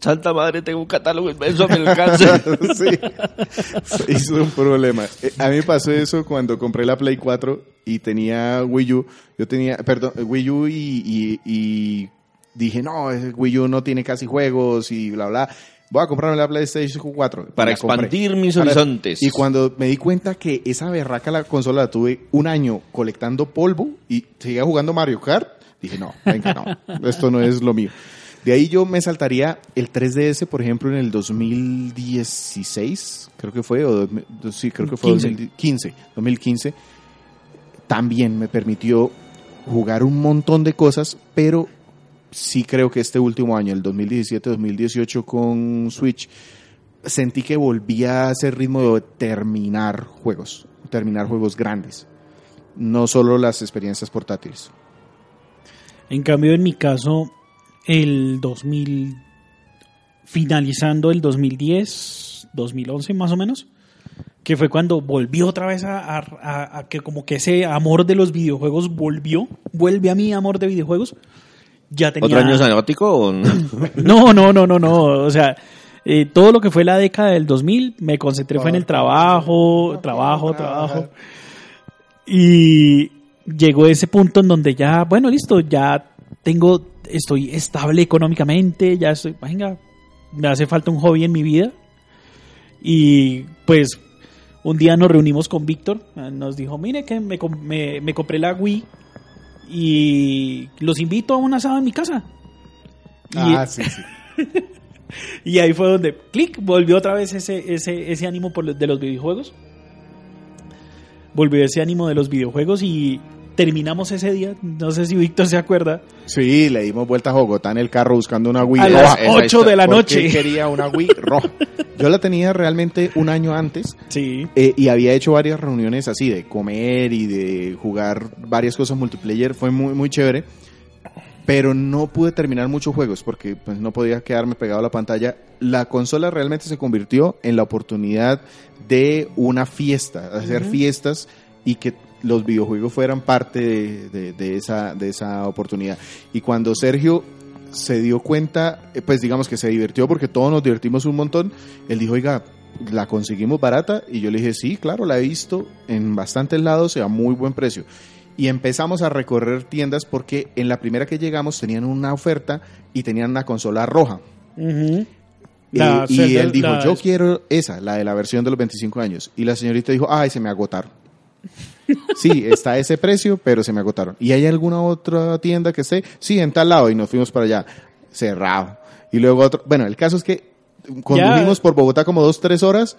Santa Madre, tengo un catálogo inmenso a mi alcance. sí. Hizo un problema. Eh, A mí me pasó eso cuando compré la Play 4 y tenía Wii U. Yo tenía, perdón, Wii U y, y- y dije, no, Wii U no tiene casi juegos y bla, bla. Voy a comprarme la PlayStation 4. Y Para compré. expandir mis horizontes. Y cuando me di cuenta que esa berraca la consola la tuve un año colectando polvo y seguía jugando Mario Kart, dije, no, venga, no, esto no es lo mío. De ahí yo me saltaría el 3DS, por ejemplo, en el 2016, creo que fue, o sí, creo que fue 15. 2015, 2015. También me permitió jugar un montón de cosas, pero sí creo que este último año, el 2017-2018 con Switch, sentí que volvía a ese ritmo de terminar juegos, terminar juegos grandes, no solo las experiencias portátiles. En cambio, en mi caso, el 2000, finalizando el 2010, 2011 más o menos, que fue cuando volvió otra vez a, a- a- a que como que ese amor de los videojuegos volvió, vuelve a mi amor de videojuegos. Ya tenía... ¿Otro año sabático o no? No, no, no, no, no. O sea, eh, todo lo que fue la década del 2000, me concentré fue en el trabajo, trabajo, trabajo. Y llegó ese punto en donde ya, bueno, listo, ya tengo, estoy estable económicamente, ya estoy, venga, me hace falta un hobby en mi vida. Y pues un día nos reunimos con Víctor, nos dijo, mire que me, me, me compré la Wii y los invito a un asado en mi casa. Y- Ah, sí, sí. y ahí fue donde, clic, volvió otra vez ese, ese, ese ánimo por, de los videojuegos. Volvió ese ánimo de los videojuegos y terminamos ese día. No sé si Víctor se acuerda. Sí, le dimos vueltas a Bogotá en el carro buscando una Wii A roja. las esa 8 historia, de la noche. quería una Wii roja. Yo la tenía realmente un año antes Sí. eh, y había hecho varias reuniones así de comer y de jugar varias cosas multiplayer. Fue muy, muy chévere. Pero no pude terminar muchos juegos porque pues, no podía quedarme pegado a la pantalla. La consola realmente se convirtió en la oportunidad de una fiesta, hacer fiestas y que los videojuegos fueran parte de, de- de esa, de esa oportunidad. Y cuando Sergio se dio cuenta, eh, pues digamos que se divirtió porque todos nos divertimos un montón, él dijo, oiga, la conseguimos barata y yo le dije, sí, claro, la he visto en bastantes lados y a muy buen precio. Y empezamos a recorrer tiendas porque en la primera que llegamos tenían una oferta y tenían una consola roja. Eh, La y él dijo, la- yo quiero esa, la de la versión de los 25 años. Y la señorita dijo, ay, se me agotaron. Sí, está a ese precio, pero se me agotaron. ¿Y hay alguna otra tienda que esté? Sí, en tal lado. Y nos fuimos para allá. Cerrado. Y luego otro. Bueno, el caso es que condujimos por Bogotá como dos, tres horas.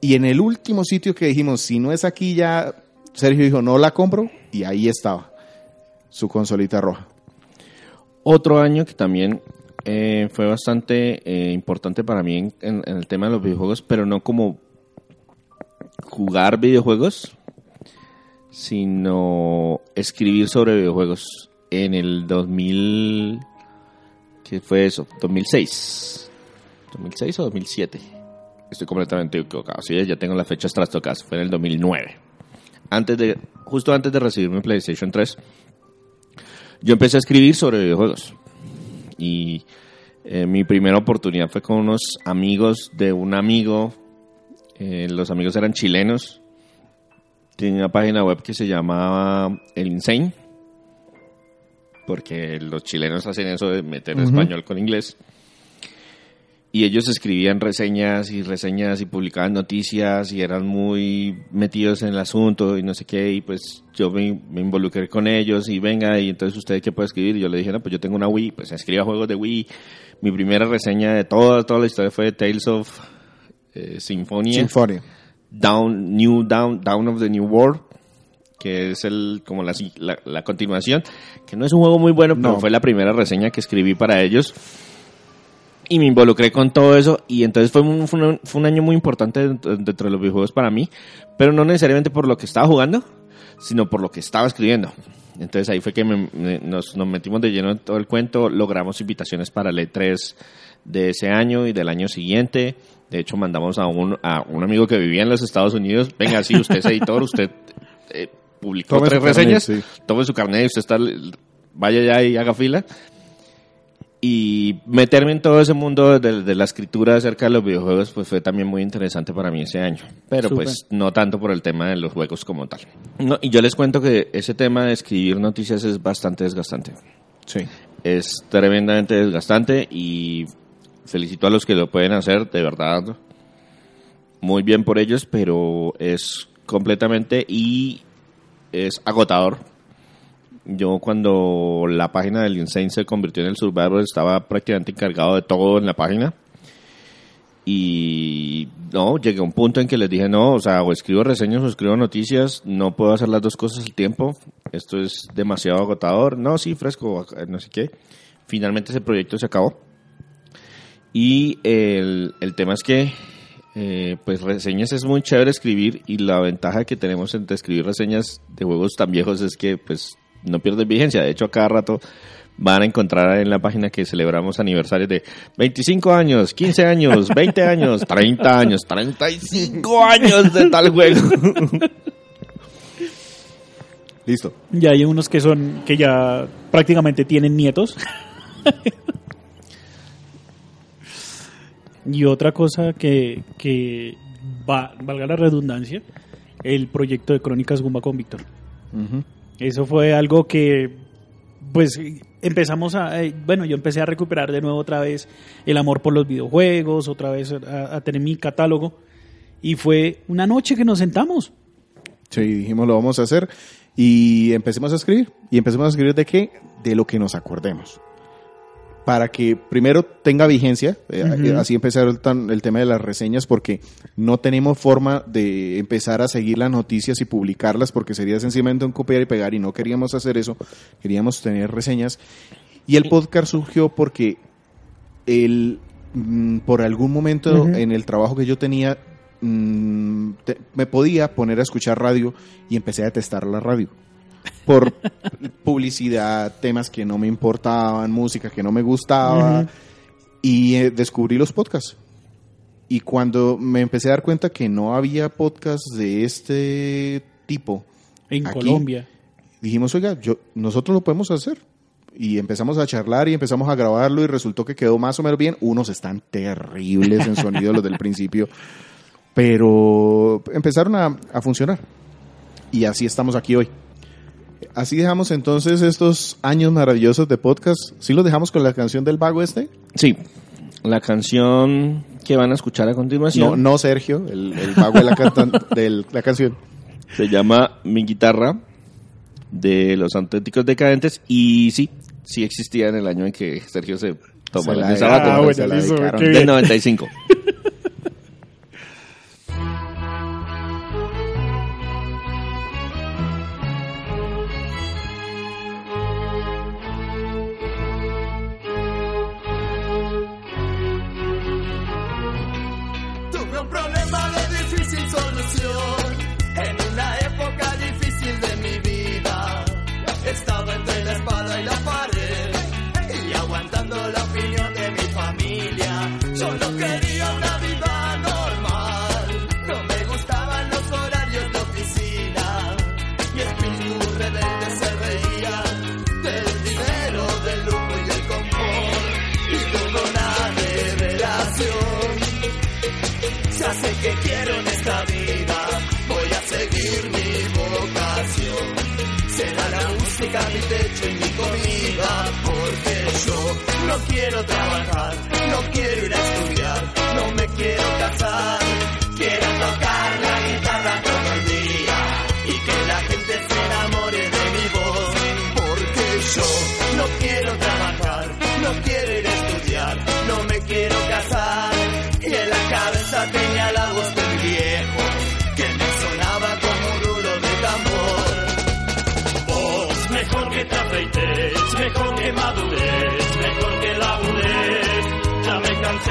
Y en el último sitio que dijimos, si no es aquí ya, Sergio dijo, no la compro. Y ahí estaba. Su consolita roja. Otro año que también eh, fue bastante eh, importante para mí en, en- en el tema de los videojuegos, pero no como jugar videojuegos, sino escribir sobre videojuegos en el 2000... ¿Qué fue eso? 2006. ¿2006 o 2007? Estoy completamente equivocado. Sí, ya tengo las fechas trastocadas. Fue en el 2009. Antes de, justo antes de recibir mi PlayStation 3, yo empecé a escribir sobre videojuegos. Y eh, mi primera oportunidad fue con unos amigos de un amigo. Eh, los amigos eran chilenos. Tenía una página web que se llamaba El Insane. Porque los chilenos hacen eso de meter español con inglés. Y ellos escribían reseñas y reseñas y publicaban noticias y eran muy metidos en el asunto y no sé qué. Y pues yo me, me involucré con ellos y venga, y entonces usted qué puede escribir. Y yo le dije, no, pues yo tengo una Wii, pues escriba juegos de Wii. Mi primera reseña de toda, toda la historia fue Tales of eh, Symphonia. Sinfonia. Down, New Down, Down of the New World, que es el como la, la, la continuación, que no es un juego muy bueno, pero No. fue la primera reseña que escribí para ellos. Y me involucré con todo eso y entonces fue un, fue un, fue un año muy importante dentro, dentro de los videojuegos para mí, pero no necesariamente por lo que estaba jugando, sino por lo que estaba escribiendo. Entonces ahí fue que me- me- nos, nos metimos de lleno en todo el cuento, logramos invitaciones para el E3 de ese año y del año siguiente. De hecho, mandamos a un, a un amigo que vivía en los Estados Unidos, venga, sí, usted es editor, usted eh, publicó Tome tres su carnet, reseñas, sí. tome su carnet y usted está, vaya ya y haga fila. Y meterme en todo ese mundo de, de la escritura acerca de los videojuegos pues fue también muy interesante para mí ese año. Pero Súper. pues no tanto por el tema de los juegos como tal. No, y yo les cuento que ese tema de escribir noticias es bastante desgastante. Sí. Es tremendamente desgastante y felicito a los que lo pueden hacer, de verdad. Muy bien por ellos, pero es completamente y es agotador. Yo cuando la página del Insane se convirtió en el Survivor estaba prácticamente encargado de todo en la página. Y no, llegué a un punto en que les dije, no, o sea, o escribo reseñas o escribo noticias, no puedo hacer las dos cosas al tiempo, esto es demasiado agotador, no, sí, fresco, no sé qué. Finalmente ese proyecto se acabó. Y el, el tema es que, eh, pues reseñas es muy chévere escribir y la ventaja que tenemos entre escribir reseñas de juegos tan viejos es que, pues, no pierden vigencia. De hecho, a cada rato van a encontrar en la página que celebramos aniversarios de 25 años, 15 años, 20 años, 30 años, 35 años de tal juego. Listo. Y hay unos que son, que ya prácticamente tienen nietos. y otra cosa que, que va, valga la redundancia, el proyecto de Crónicas Gumba con Víctor. Eso fue algo que, pues, empezamos a, eh, bueno, yo empecé a recuperar de nuevo otra vez el amor por los videojuegos, otra vez a, a tener mi catálogo. Y fue una noche que nos sentamos. Sí, dijimos lo vamos a hacer y empecemos a escribir. ¿Y empecemos a escribir de qué? De lo que nos acordemos. Para que primero tenga vigencia, eh, eh, así empezar el, tan- el tema de las reseñas, porque no tenemos forma de empezar a seguir las noticias y publicarlas, porque sería sencillamente un copiar y pegar, y no queríamos hacer eso, queríamos tener reseñas. Y el podcast surgió porque el, mm, por algún momento en el trabajo que yo tenía, mm, te- me podía poner a escuchar radio y empecé a detestar la radio. Por publicidad, temas que no me importaban, música que no me gustaba. Ujú. Y eh, descubrí los podcasts. Y cuando me empecé a dar cuenta que no había podcasts de este tipo, En Aquí. Colombia. dijimos, oiga, yo, nosotros lo podemos hacer. Y empezamos a charlar y empezamos a grabarlo y resultó que quedó más o menos bien. Unos están terribles en sonido, los del principio, pero empezaron a, a funcionar. Y así estamos aquí hoy. Así dejamos entonces estos años maravillosos de podcast. ¿Sí los dejamos con la canción del vago este? Sí, la canción que van a escuchar a No, continuación no Sergio, el, el vago de la, cantan- la canción. se llama Mi Guitarra de los Auténticos Decadentes y sí, sí existía en el año en que Sergio se tomó Se el la. Ah, la dedicaron. qué Del bien. 95. techo y mi comida, porque yo no quiero trabajar, no quiero ir a estudiar, no me quiero casar.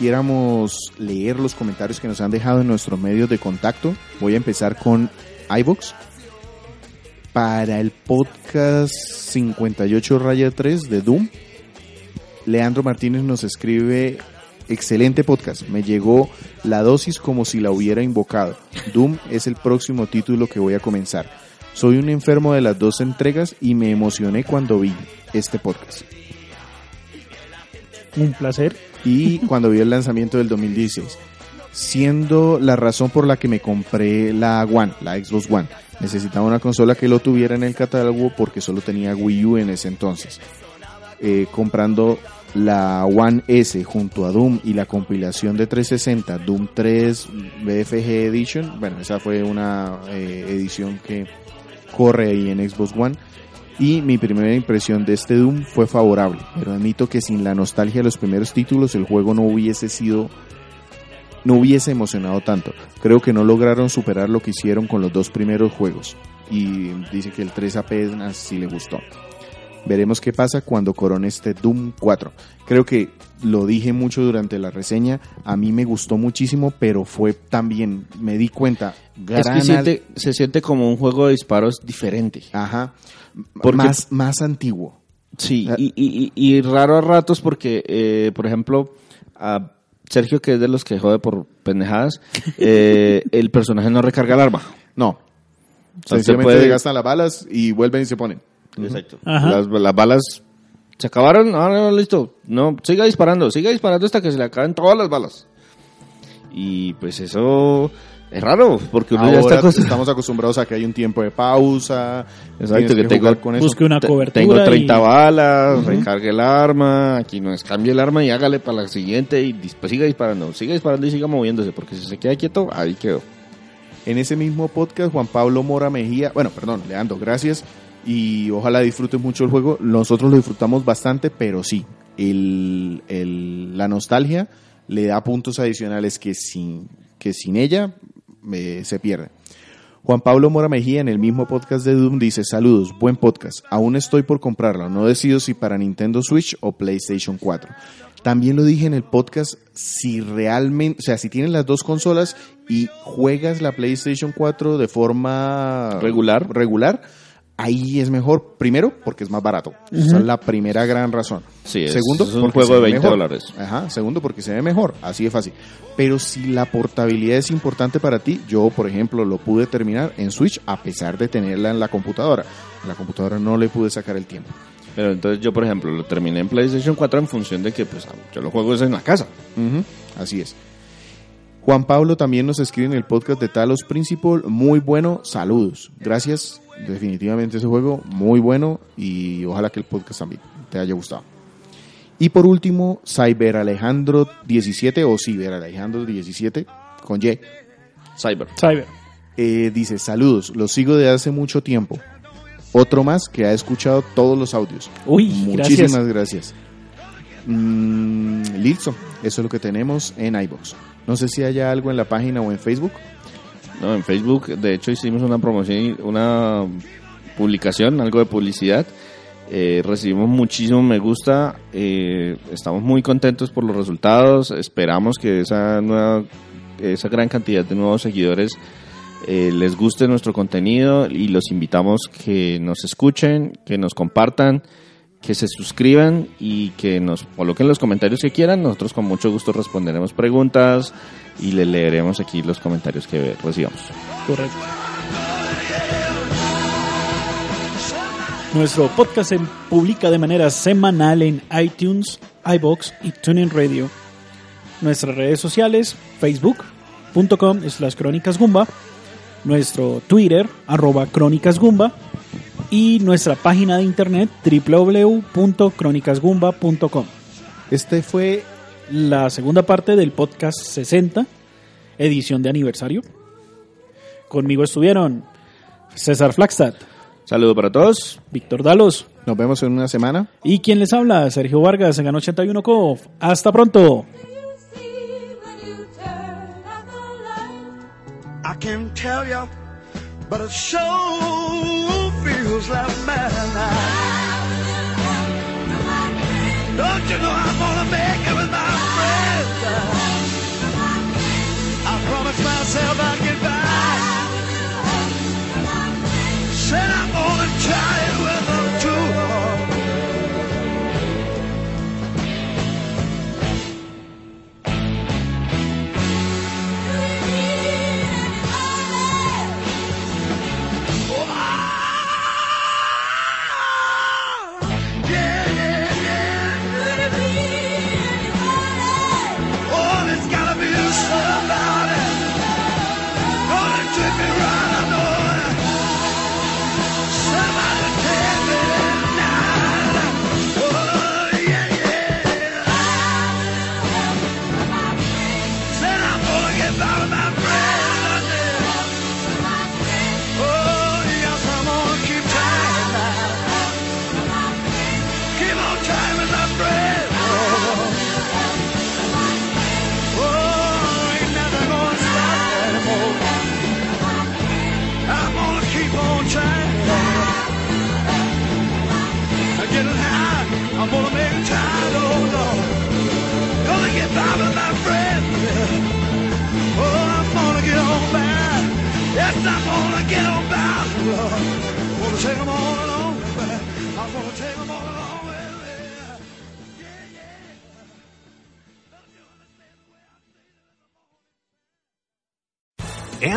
quisiéramos leer los comentarios que nos han dejado en nuestros medios de contacto. Voy a empezar con iBox. Para el podcast 58 raya 3 de Doom, Leandro Martínez nos escribe, excelente podcast, me llegó la dosis como si la hubiera invocado. Doom es el próximo título que voy a comenzar. Soy un enfermo de las dos entregas y me emocioné cuando vi este podcast. Un placer. y cuando vi el lanzamiento del 2016, siendo la razón por la que me compré la One, la Xbox One. Necesitaba una consola que lo tuviera en el catálogo porque solo tenía Wii U en ese entonces. Eh, comprando la One S junto a Doom y la compilación de 360, Doom 3 BFG Edition, bueno, esa fue una eh, edición que corre ahí en Xbox One Y mi primera impresión de este Doom fue favorable, pero admito que sin la nostalgia de los primeros títulos el juego no hubiese sido no hubiese emocionado tanto. Creo que no lograron superar lo que hicieron con los dos primeros juegos. Y dice que el 3 apenas sí le gustó. Veremos qué pasa cuando corone este Doom 4. Creo que lo dije mucho durante la reseña. A mí me gustó muchísimo, pero fue también, me di cuenta. Es gran que siente- se siente como un juego de disparos diferente. Ajá. Porque- más, más antiguo. Sí, Ah. y, y- y- y raro a ratos porque, eh, por ejemplo, a Sergio, que es de los que jode por pendejadas, eh, el personaje no recarga el arma. No. Sencillamente puede- gastan las balas y vuelven y se ponen. Exacto. Las, las balas se acabaron, ah, no, listo. No, siga disparando, siga disparando hasta que se le acaben todas las balas. Y pues eso es raro, porque uno ya está Ahora acostumbrado. estamos acostumbrados a que hay un tiempo de pausa. Exacto, tienes que tengo- con eso. Busque una cobertura. Tengo 30 y- balas, recargue el arma, aquí no es cambie el arma y hágale para la siguiente y pues siga disparando, siga disparando y siga moviéndose, porque si se queda quieto, ahí quedó. En ese mismo podcast, Juan Pablo Mora Mejía, bueno, perdón, Leandro, gracias. Y ojalá disfruten mucho el juego. Nosotros lo disfrutamos bastante, pero sí, el, el- la nostalgia le da puntos adicionales que sin, que sin ella eh, se pierde. Juan Pablo Mora Mejía en el mismo podcast de Doom dice, saludos, buen podcast, aún estoy por comprarlo, no decido si para Nintendo Switch o PlayStation 4. También lo dije en el podcast, si realmente, o sea, si tienes las dos consolas y juegas la PlayStation 4 de forma Regular. regular ahí es mejor, primero, porque es más barato. Esa es la primera gran razón. Sí, es- Segundo, es un porque juego de ve 20 mejor. dólares. Ajá, segundo, porque se ve mejor, así de fácil. Pero si la portabilidad es importante para ti, yo, por ejemplo, lo pude terminar en Switch a pesar de tenerla en la computadora. En la computadora no le pude sacar el tiempo. Pero entonces yo, por ejemplo, lo terminé en PlayStation 4 en función de que pues yo lo juego es en la casa. Así es. Juan Pablo también nos escribe en el podcast de Talos Principal. Muy bueno, saludos. Gracias. Definitivamente ese juego, muy bueno. Y ojalá que el podcast también te haya gustado. Y por último, Cyber Alejandro 17 o Cyber Alejandro 17 con Y. Cyber. Cyber. Eh, dice, saludos, los sigo de hace mucho tiempo. Otro más que ha escuchado todos los audios. Uy, Muchísimas gracias. gracias. Mm, listo, eso es lo que tenemos en iBox. No sé si haya algo en la página o en Facebook. No, en Facebook, de hecho, hicimos una promoción, una publicación, algo de publicidad. Eh, recibimos muchísimo me gusta. eh, estamos muy contentos por los resultados. Esperamos que esa nueva, esa gran cantidad de nuevos seguidores eh, les guste nuestro contenido y los invitamos que nos escuchen, que nos compartan, que se suscriban y que nos coloquen los comentarios que quieran. Nosotros con mucho gusto responderemos preguntas y le leeremos aquí los comentarios que recibamos. Nuestro podcast se publica de manera semanal en iTunes, iBox y TuneIn Radio. Nuestras redes sociales, facebook.com slash crónicasgumba, nuestro Twitter, arroba crónicasgumba, y nuestra página de internet www.crónicasgumba.com. Este fue La segunda parte del podcast 60, edición de aniversario. Conmigo estuvieron César Flagstad, Saludo para todos. Víctor Dalos Nos vemos en una semana. y quien les habla, Sergio Vargas en Gan 81 Co. Hasta pronto. I can't tell you, but it feels like madness. Don't you know I'm gonna make it with my friends? I promised myself I'd get back. Said I'm gonna